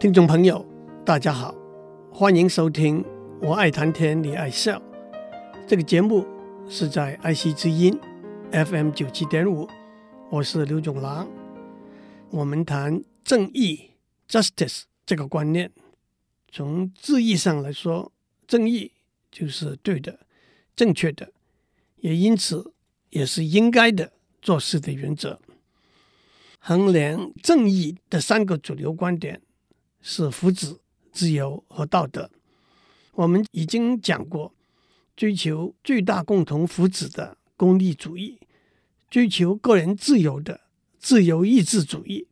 听众朋友，大家好，欢迎收听《我爱谈天你爱笑》这个节目，是在爱惜之音 FM 九七点五，我是刘总郎。我们谈正义 （justice） 这个观念，从字义上来说，正义就是对的、正确的，也因此也是应该的做事的原则。衡量正义的三个主流观点是福祉、自由和道德。我们已经讲过，追求最大共同福祉的功利主义，追求个人自由的自由意志主义。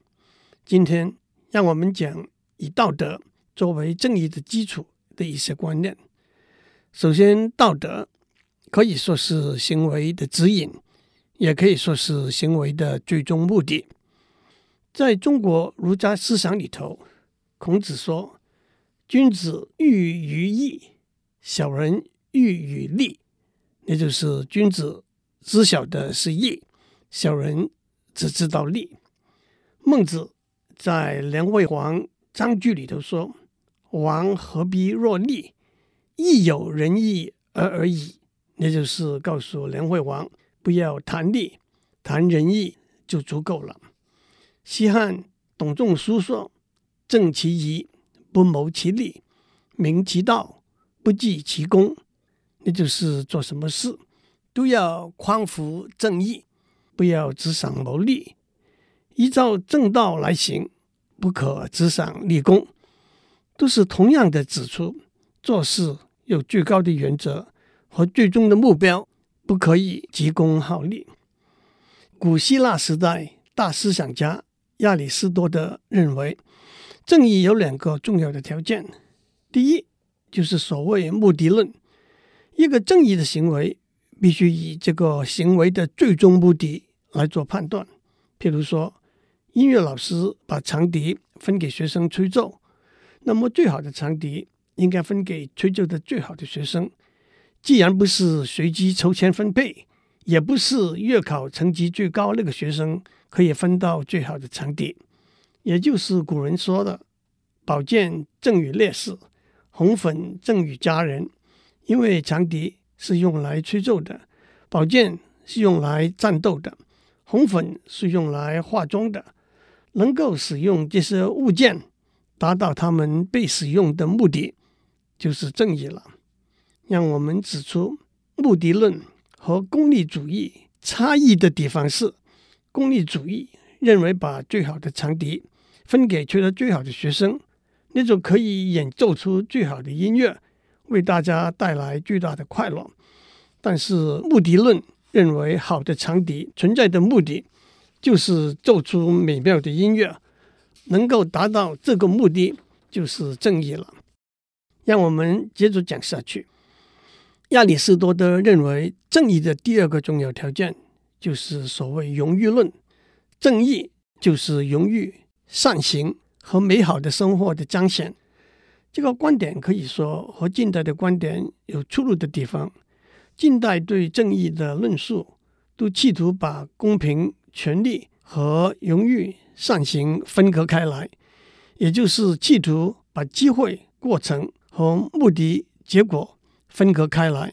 今天，让我们讲以道德作为正义的基础的一些观念。首先，道德可以说是行为的指引，也可以说是行为的最终目的。在中国儒家思想里头，孔子说：“君子喻于义，小人喻于利。”也就是君子知晓的是义，小人只知道利。孟子在《梁惠王章句》里头说：“王何必若利？亦有仁义而而已矣。”也就是告诉梁惠王，不要谈利，谈仁义就足够了。西汉董仲舒说：“正其义，不谋其利；明其道，不计其功。”那就是做什么事都要匡扶正义，不要只想谋利；依照正道来行，不可只想立功。都是同样的指出，做事有最高的原则和最终的目标，不可以急功好利。古希腊时代大思想家。亚里士多德认为，正义有两个重要的条件。第一，就是所谓目的论。一个正义的行为，必须以这个行为的最终目的来做判断。譬如说，音乐老师把长笛分给学生吹奏，那么最好的长笛应该分给吹奏的最好的学生。既然不是随机抽签分配，也不是月考成绩最高那个学生。可以分到最好的长笛，也就是古人说的“宝剑赠与烈士，红粉赠与佳人”。因为长笛是用来吹奏的，宝剑是用来战斗的，红粉是用来化妆的。能够使用这些物件，达到他们被使用的目的，就是正义了。让我们指出目的论和功利主义差异的地方是。功利主义认为，把最好的长笛分给吹得最好的学生，那种可以演奏出最好的音乐，为大家带来巨大的快乐。但是目的论认为，好的长笛存在的目的就是奏出美妙的音乐，能够达到这个目的就是正义了。让我们接着讲下去。亚里士多德认为，正义的第二个重要条件。就是所谓荣誉论，正义就是荣誉、善行和美好的生活的彰显。这个观点可以说和近代的观点有出入的地方。近代对正义的论述都企图把公平、权利和荣誉、善行分隔开来，也就是企图把机会、过程和目的、结果分隔开来。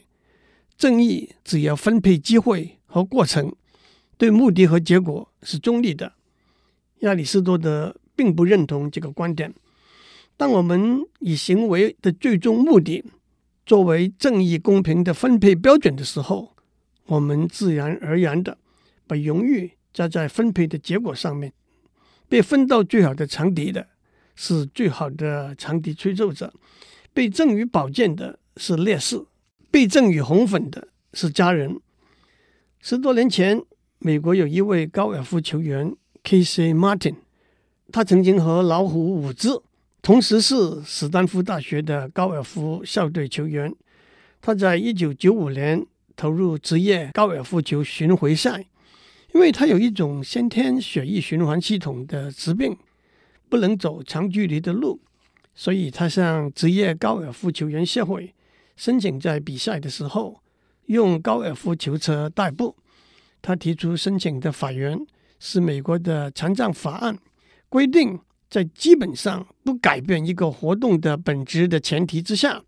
正义只要分配机会。和过程对目的和结果是中立的。亚里士多德并不认同这个观点。当我们以行为的最终目的作为正义公平的分配标准的时候，我们自然而然的把荣誉加在分配的结果上面。被分到最好的长笛的是最好的长笛吹奏者，被赠予宝剑的是烈士，被赠予红粉的是佳人。十多年前，美国有一位高尔夫球员 K.C. Martin，他曾经和老虎伍兹同时是史丹福大学的高尔夫校队球员。他在一九九五年投入职业高尔夫球巡回赛，因为他有一种先天血液循环系统的疾病，不能走长距离的路，所以他向职业高尔夫球员协会申请在比赛的时候。用高尔夫球车代步。他提出申请的法源是美国的残障法案，规定在基本上不改变一个活动的本质的前提之下，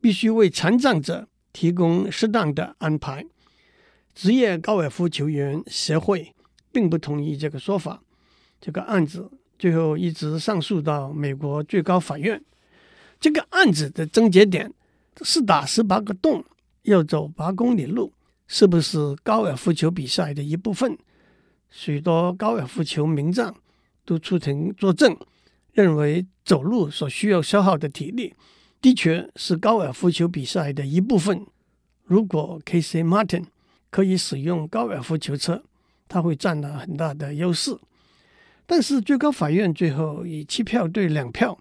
必须为残障者提供适当的安排。职业高尔夫球员协会并不同意这个说法。这个案子最后一直上诉到美国最高法院。这个案子的症结点是打十八个洞，要走八公里路，是不是高尔夫球比赛的一部分？许多高尔夫球名将都出庭作证，认为走路所需要消耗的体力，的确是高尔夫球比赛的一部分。如果 K.C. Martin 可以使用高尔夫球车，他会占了很大的优势。但是最高法院最后以七票对两票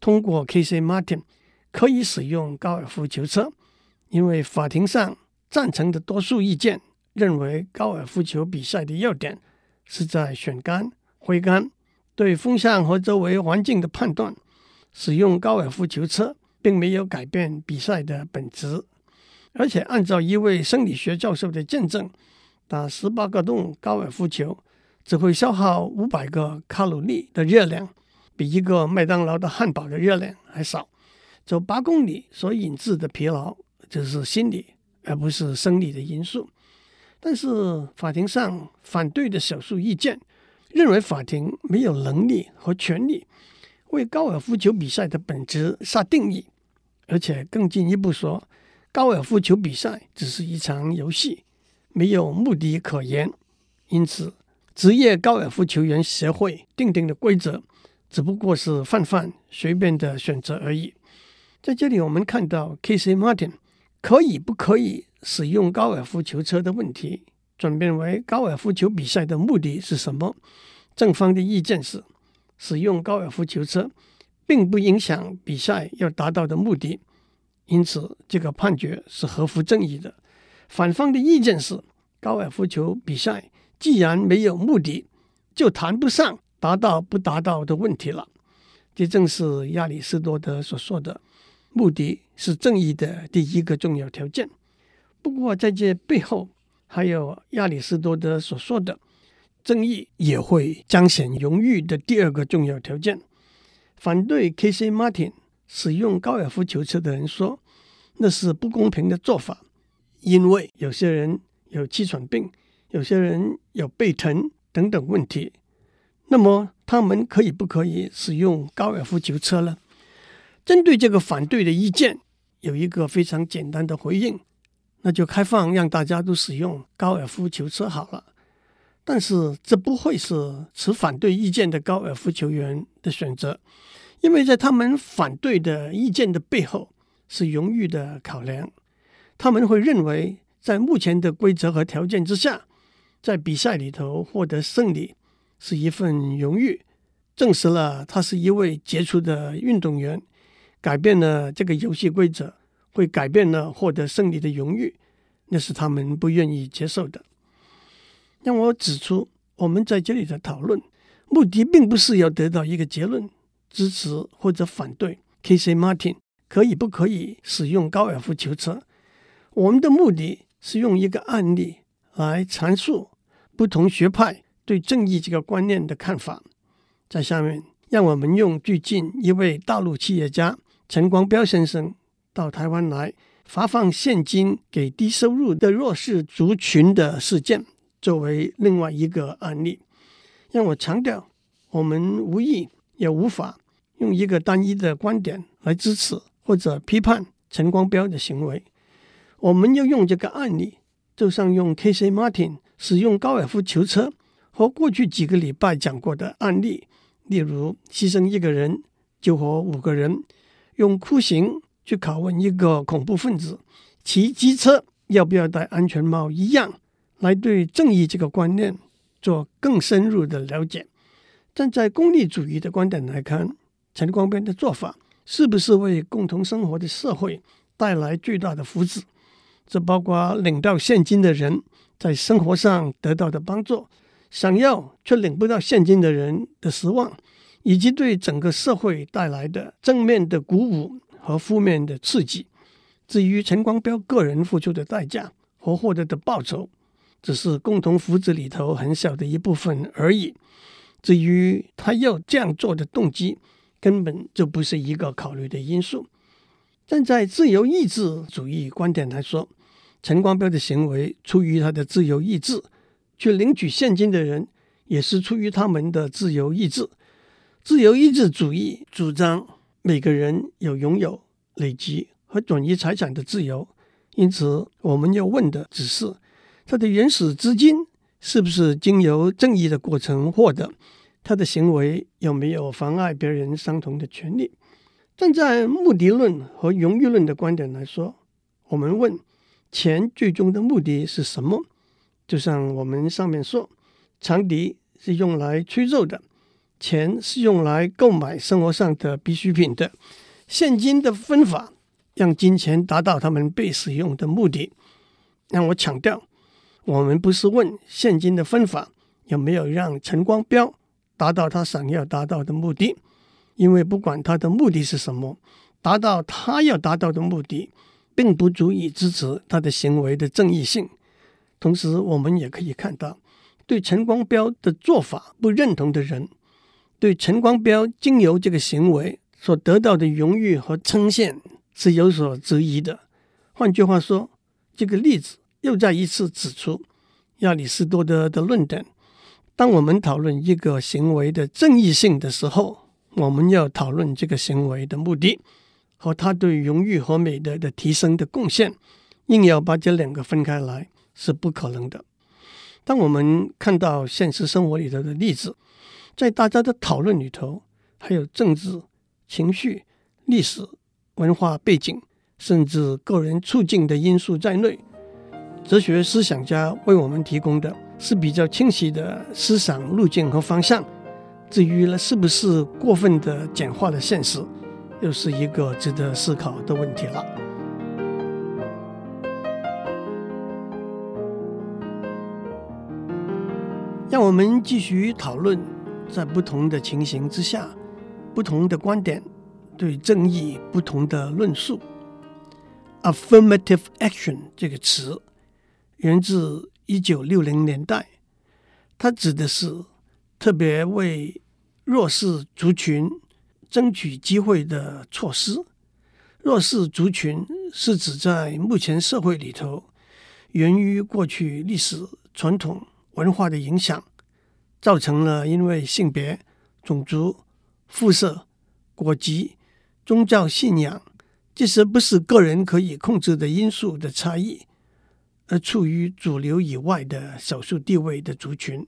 通过 K.C. Martin 可以使用高尔夫球车，因为法庭上赞成的多数意见认为高尔夫球比赛的要点是在选杆、挥杆、对风向和周围环境的判断，使用高尔夫球车并没有改变比赛的本质，而且按照一位生理学教授的见证，打十八个洞高尔夫球。只会消耗五百个卡路里的热量，比一个麦当劳的汉堡的热量还少。走八公里所引致的疲劳，就是心理而不是生理的因素。但是法庭上反对的少数意见认为，法庭没有能力和权利为高尔夫球比赛的本质下定义，而且更进一步说，高尔夫球比赛只是一场游戏，没有目的可言。因此。职业高尔夫球员协会订定的规则，只不过是泛泛随便的选择而已。在这里，我们看到 Casey Martin 可以不可以使用高尔夫球车的问题，转变为高尔夫球比赛的目的是什么？正方的意见是，使用高尔夫球车并不影响比赛要达到的目的，因此这个判决是合乎正义的。反方的意见是，高尔夫球比赛。既然没有目的，就谈不上达到不达到的问题了。这正是亚里士多德所说的：“目的是正义的第一个重要条件。”不过，在这背后，还有亚里士多德所说的：“正义也会彰显荣誉的第二个重要条件。”反对 Casey Martin 使用高尔夫球车的人说：“那是不公平的做法，因为有些人有气喘病。”有些人有背疼等等问题，那么他们可以不可以使用高尔夫球车呢？针对这个反对的意见，有一个非常简单的回应，那就开放让大家都使用高尔夫球车好了。但是这不会是持反对意见的高尔夫球员的选择，因为在他们反对的意见的背后是荣誉的考量，他们会认为在目前的规则和条件之下。在比赛里头获得胜利是一份荣誉，证实了他是一位杰出的运动员，改变了这个游戏规则，会改变了获得胜利的荣誉，那是他们不愿意接受的。让我指出，我们在这里的讨论目的并不是要得到一个结论，支持或者反对 K. C. Martin 可以不可以使用高尔夫球车。我们的目的是用一个案例。来阐述不同学派对正义这个观念的看法。在下面，让我们用最近一位大陆企业家陈光标先生到台湾来发放现金给低收入的弱势族群的事件作为另外一个案例。让我强调，我们无意也无法用一个单一的观点来支持或者批判陈光标的行为。我们要用这个案例。就像用 K. C. Martin 使用高尔夫球车和过去几个礼拜讲过的案例，例如牺牲一个人救活五个人，用酷刑去拷问一个恐怖分子，骑机车要不要戴安全帽一样，来对正义这个观念做更深入的了解。站在功利主义的观点来看，陈光标的做法是不是为共同生活的社会带来巨大的福祉？这包括领到现金的人在生活上得到的帮助，想要却领不到现金的人的失望，以及对整个社会带来的正面的鼓舞和负面的刺激。至于陈光标个人付出的代价和获得的报酬，只是共同福祉里头很小的一部分而已。至于他要这样做的动机，根本就不是一个考虑的因素。站在自由意志主义观点来说，陈光标的行为出于他的自由意志，去领取现金的人也是出于他们的自由意志。自由意志主义主张每个人有拥有、累积和转移财产的自由，因此我们要问的只是他的原始资金是不是经由正义的过程获得，他的行为有没有妨碍别人相同的权利。站在目的论和荣誉论的观点来说，我们问钱最终的目的是什么？就像我们上面说，长笛是用来吹奏的。钱是用来购买生活上的必需品的，现金的分法让金钱达到他们被使用的目的。让我强调，我们不是问现金的分法有没有让陈光标达到他想要达到的目的，因为不管他的目的是什么，达到他要达到的目的，并不足以支持他的行为的正义性。同时，我们也可以看到，对陈光标的做法不认同的人。对陈光标经由这个行为所得到的荣誉和称羡是有所质疑的。换句话说，这个例子又再一次指出亚里士多德的论点：当我们讨论一个行为的正义性的时候，我们要讨论这个行为的目的和他对荣誉和美德的提升的贡献。硬要把这两个分开来是不可能的。当我们看到现实生活里头的例子。在大家的讨论里头，还有政治、情绪、历史、文化背景，甚至个人处境的因素在内。哲学思想家为我们提供的是比较清晰的思想路径和方向。至于呢，是不是过分的简化了现实，又是一个值得思考的问题了。让我们继续讨论。在不同的情形之下，不同的观点对正义不同的论述。affirmative action 这个词源自一九六零年代，它指的是特别为弱势族群争取机会的措施。弱势族群是指在目前社会里头，源于过去历史传统文化的影响。造成了因为性别、种族、肤色、国籍、宗教信仰这些不是个人可以控制的因素的差异，而处于主流以外的少数地位的族群。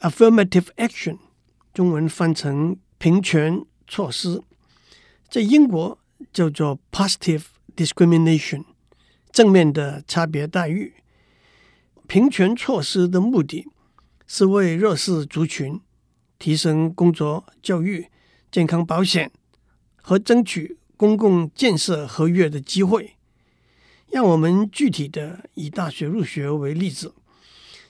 Affirmative action，中文翻成平权措施，在英国叫做 positive discrimination，正面的差别待遇。平权措施的目的。是为弱势族群提升工作、教育、健康保险和争取公共建设合约的机会。让我们具体的以大学入学为例子，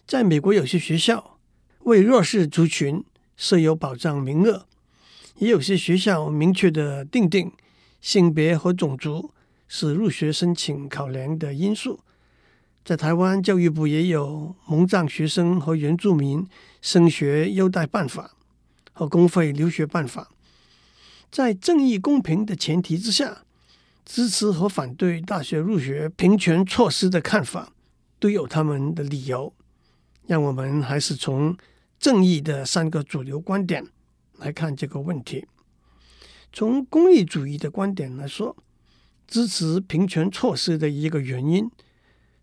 在美国有些学校为弱势族群设有保障名额，也有些学校明确的定定性别和种族是入学申请考量的因素。在台湾，教育部也有蒙藏学生和原住民升学优待办法和公费留学办法。在正义公平的前提之下，支持和反对大学入学平权措施的看法都有他们的理由。让我们还是从正义的三个主流观点来看这个问题。从功利主义的观点来说，支持平权措施的一个原因。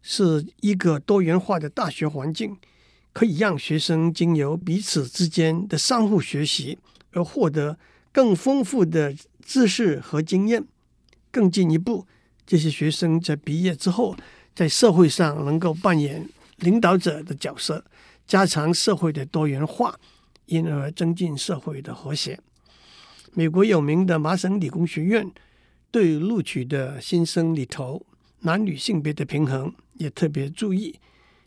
是一个多元化的大学环境，可以让学生经由彼此之间的相互学习而获得更丰富的知识和经验。更进一步，这些学生在毕业之后，在社会上能够扮演领导者的角色，加强社会的多元化，因而增进社会的和谐。美国有名的麻省理工学院对录取的新生里头男女性别的平衡。也特别注意，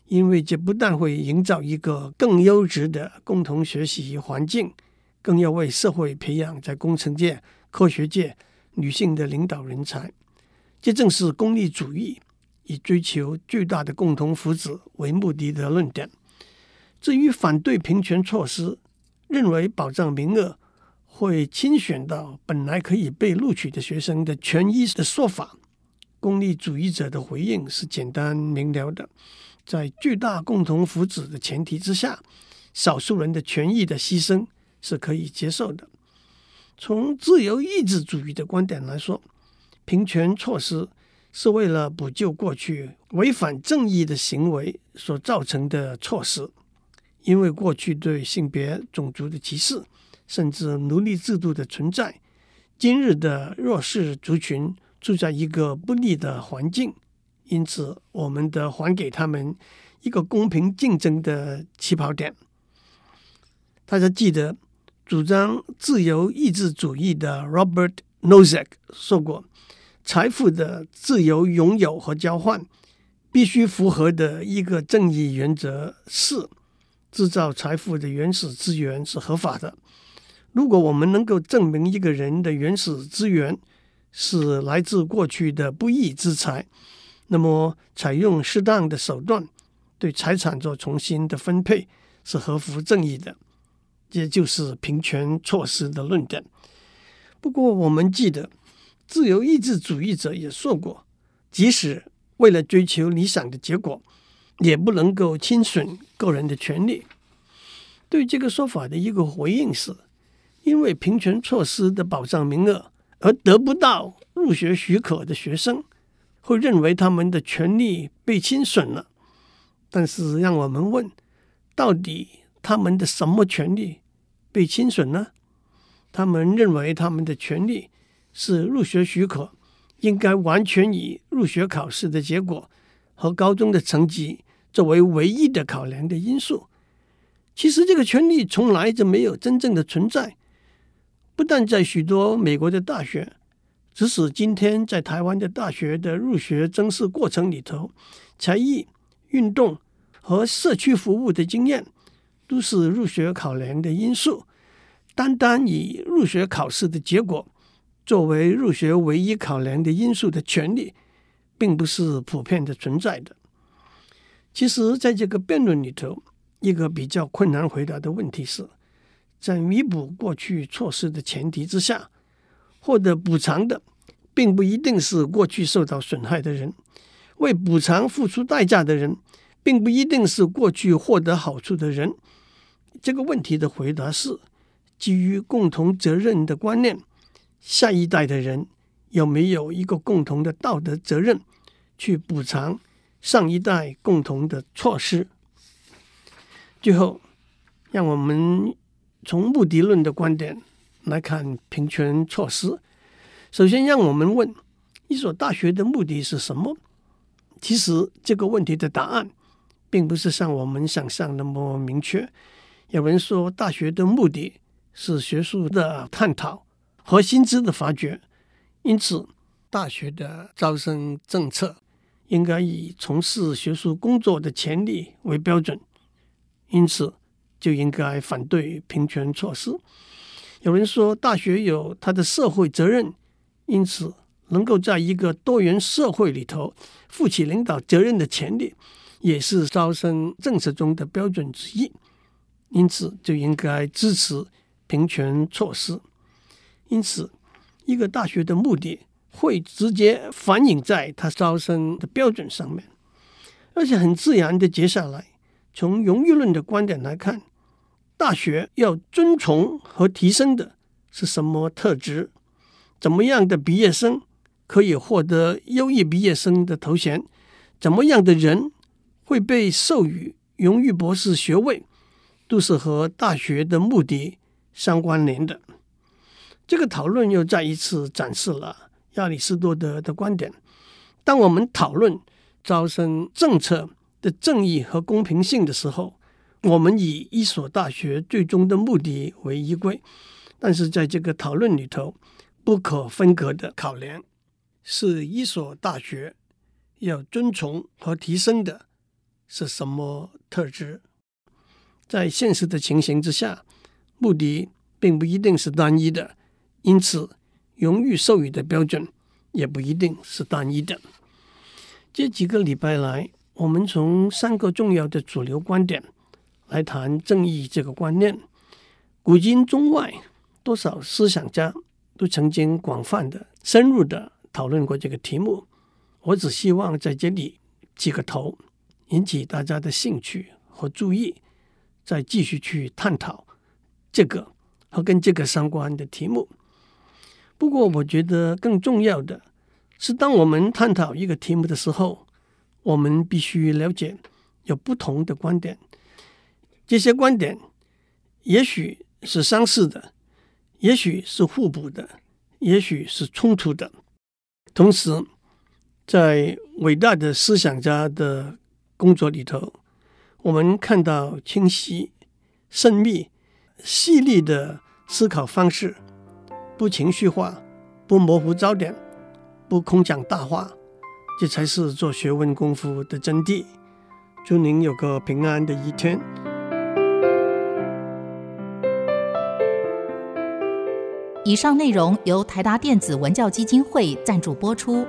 因为这不但会营造一个更优质的共同学习环境，更要为社会培养在工程界、科学界女性的领导人才。这正是功利主义以追求巨大的共同福祉为目的的论点。至于反对平权措施，认为保障名额会侵选到本来可以被录取的学生的权益的说法，功利主义者的回应是简单明了的，在巨大共同福祉的前提之下，少数人的权益的牺牲是可以接受的。从自由意志主义的观点来说，平权措施是为了补救过去违反正义的行为所造成的措施，因为过去对性别、种族的歧视，甚至奴隶制度的存在，今日的弱势族群住在一个不利的环境，因此我们得还给他们一个公平竞争的起跑点。大家记得。主张自由意志主义的 Robert Nozick 说过：“财富的自由拥有和交换必须符合的一个正义原则是，制造财富的原始资源是合法的。如果我们能够证明一个人的原始资源是来自过去的不义之财，那么采用适当的手段对财产做重新的分配是合乎正义的。”这就是平权措施的论点。不过，我们记得，自由意志主义者也说过，即使为了追求理想的结果，也不能够侵损个人的权利。对这个说法的一个回应是，因为平权措施的保障名额而得不到入学许可的学生，会认为他们的权利被侵损了。但是，让我们问，到底，他们的什么权利被侵损呢？他们认为他们的权利是入学许可应该完全以入学考试的结果和高中的成绩作为唯一的考量的因素。其实这个权利从来就没有真正的存在。不但在许多美国的大学，即使今天在台湾的大学的入学甄试过程里头，才艺、运动和社区服务的经验。都是入学考量的因素，单单以入学考试的结果作为入学唯一考量的因素的权利，并不是普遍的存在的。其实，在这个辩论里头，一个比较困难回答的问题是，在弥补过去错失的前提之下，获得补偿的，并不一定是过去受到损害的人；为补偿付出代价的人，并不一定是过去获得好处的人。这个问题的回答是：基于共同责任的观念，下一代的人有没有一个共同的道德责任去补偿上一代共同的措施？最后，让我们从目的论的观点来看平权措施。首先，让我们问：一所大学的目的是什么？其实，这个问题的答案并不是像我们想象那么明确。有人说，大学的目的是学术的探讨和薪资的发掘，因此，大学的招生政策应该以从事学术工作的潜力为标准，因此就应该反对平权措施。有人说，大学有它的社会责任，因此能够在一个多元社会里头负起领导责任的潜力，也是招生政策中的标准之一。因此，就应该支持平权措施。因此，一个大学的目的会直接反映在它招生的标准上面，而且很自然的，接下来从荣誉论的观点来看，大学要遵从和提升的是什么特质？怎么样的毕业生可以获得优异毕业生的头衔？怎么样的人会被授予荣誉博士学位？都是和大学的目的相关联的。这个讨论又再一次展示了亚里士多德的观点：当我们讨论招生政策的正义和公平性的时候，我们以一所大学最终的目的为依归；但是在这个讨论里头，不可分割的考量是一所大学要遵从和提升的是什么特质。在现实的情形之下，目的并不一定是单一的，因此荣誉授予的标准也不一定是单一的。这几个礼拜来，我们从三个重要的主流观点来谈正义这个观念。古今中外，多少思想家都曾经广泛的、深入的讨论过这个题目。我只希望在这里起个头，引起大家的兴趣和注意，再继续去探讨这个和跟这个相关的题目。不过，我觉得更重要的是，当我们探讨一个题目的时候，我们必须了解有不同的观点，这些观点也许是相似的，也许是互补的，也许是冲突的。同时，在伟大的思想家的工作里头，我们看到清晰、缜密、细腻的思考方式，不情绪化，不模糊焦点，不空讲大话，这才是做学问功夫的真谛。祝您有个平安的一天。以上内容由台达电子文教基金会赞助播出。